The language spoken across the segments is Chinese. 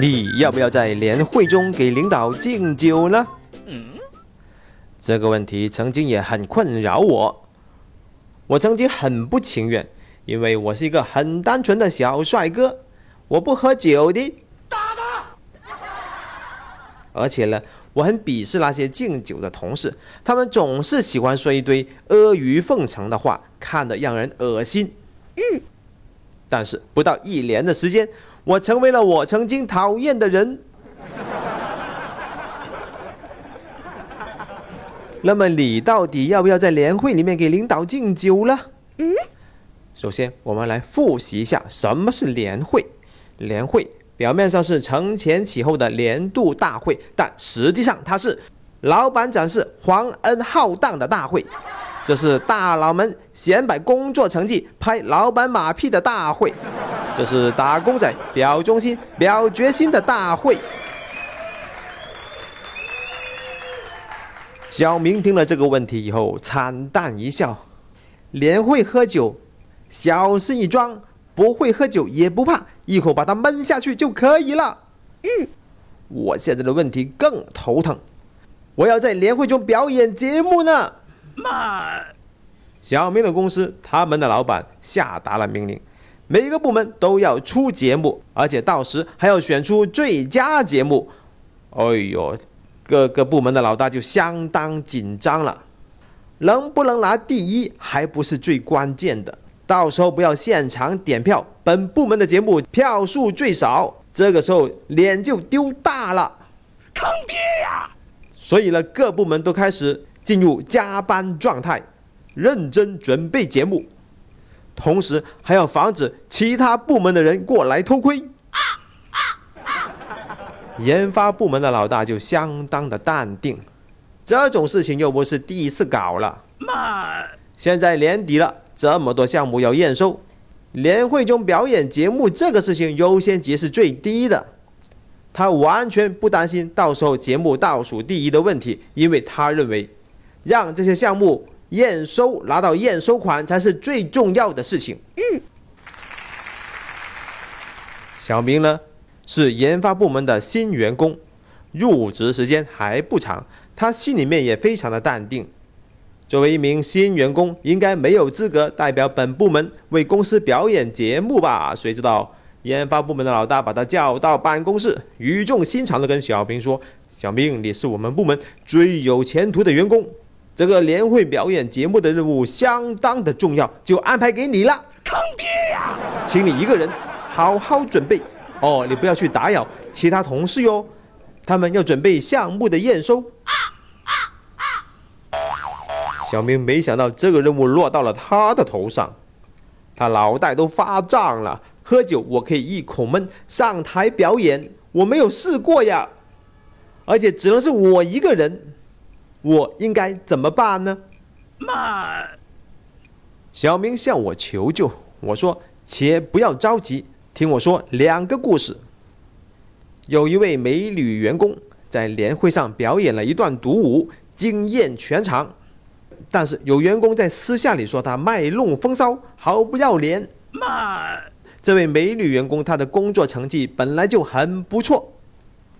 你要不要在年会中给领导敬酒呢？嗯这个问题曾经也很困扰我。我曾经很不情愿，因为我是一个很单纯的小帅哥，我不喝酒的。而且呢，我很鄙视那些敬酒的同事，他们总是喜欢说一堆阿谀奉承的话，看得让人恶心。嗯。但是不到一年的时间，我成为了我曾经讨厌的人。那么你到底要不要在年会里面给领导敬酒呢？嗯。首先，我们来复习一下什么是年会。年会表面上是承前启后的年度大会，但实际上它是老板展示皇恩浩荡的大会。这是大佬们显摆工作成绩、拍老板马屁的大会，这是打工仔表忠心、表决心的大会。小明听了这个问题以后，惨淡一笑：“连会喝酒，小事一桩；不会喝酒也不怕，一口把它闷下去就可以了。”嗯，我现在的问题更头疼，我要在年会中表演节目呢。慢，小明的公司，他们的老板下达了命令，每个部门都要出节目，而且到时还要选出最佳节目。哎呦，各个部门的老大就相当紧张了，能不能拿第一还不是最关键的，到时候不要现场点票，本部门的节目票数最少，这个时候脸就丢大了，坑爹呀！所以呢，各部门都开始。进入加班状态，认真准备节目，同时还要防止其他部门的人过来偷窥。研发部门的老大就相当的淡定，这种事情又不是第一次搞了。现在年底了，这么多项目要验收，年会中表演节目这个事情优先级是最低的。他完全不担心到时候节目倒数第一的问题，因为他认为。让这些项目验收拿到验收款才是最重要的事情。嗯。小明呢是研发部门的新员工，入职时间还不长，他心里面也非常的淡定。作为一名新员工，应该没有资格代表本部门为公司表演节目吧？谁知道研发部门的老大把他叫到办公室，语重心长的跟小明说：“小明，你是我们部门最有前途的员工。”这个年会表演节目的任务相当的重要，就安排给你了。坑爹呀！请你一个人好好准备哦，你不要去打扰其他同事哟，他们要准备项目的验收。小明没想到这个任务落到了他的头上，他脑袋都发胀了。喝酒我可以一口闷，上台表演我没有试过呀，而且只能是我一个人。我应该怎么办呢？慢。小明向我求救，我说：“且不要着急，听我说两个故事。有一位美女员工在年会上表演了一段独舞，惊艳全场。但是有员工在私下里说她卖弄风骚，毫不要脸。慢。这位美女员工她的工作成绩本来就很不错，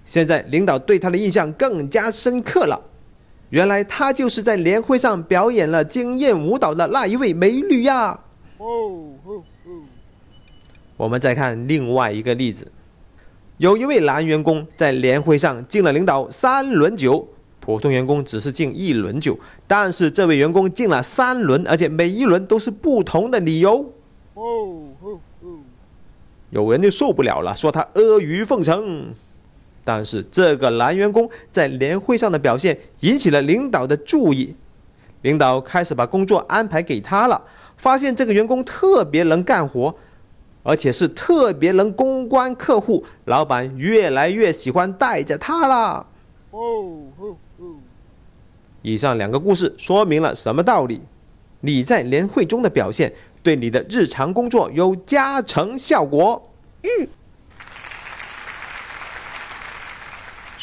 现在领导对她的印象更加深刻了。”原来她就是在年会上表演了惊艳舞蹈的那一位美女呀！哦哦哦！我们再看另外一个例子，有一位男员工在年会上敬了领导三轮酒，普通员工只是敬一轮酒，但是这位员工敬了三轮，而且每一轮都是不同的理由。哦哦哦！有人就受不了了，说他阿谀奉承。但是这个男员工在年会上的表现引起了领导的注意，领导开始把工作安排给他了。发现这个员工特别能干活，而且是特别能公关客户，老板越来越喜欢带着他了。哦哦哦！以上两个故事说明了什么道理？你在年会中的表现对你的日常工作有加成效果。嗯。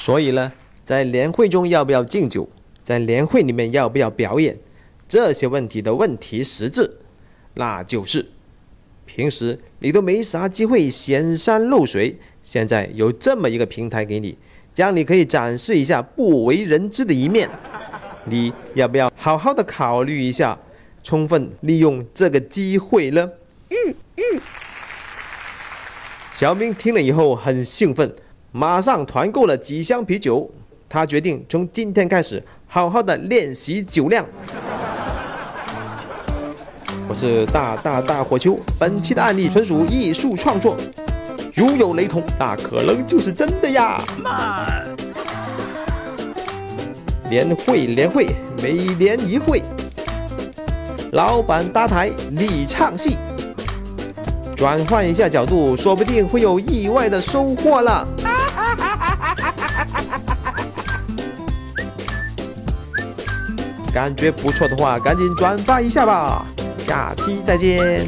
所以呢，在年会中要不要敬酒，在年会里面要不要表演，这些问题的问题实质，那就是平时你都没啥机会显山露水，现在有这么一个平台给你，让你可以展示一下不为人知的一面。你要不要好好的考虑一下，充分利用这个机会呢？嗯嗯。小明听了以后很兴奋，马上团购了几箱啤酒。他决定从今天开始好好的练习酒量。我是大大大火球，本期的案例纯属艺术创作，如有雷同，那可能就是真的呀。连会连会，每年一会，老板搭台，你唱戏，转换一下角度，说不定会有意外的收获了。感觉不错的话，赶紧转发一下吧。下期再见。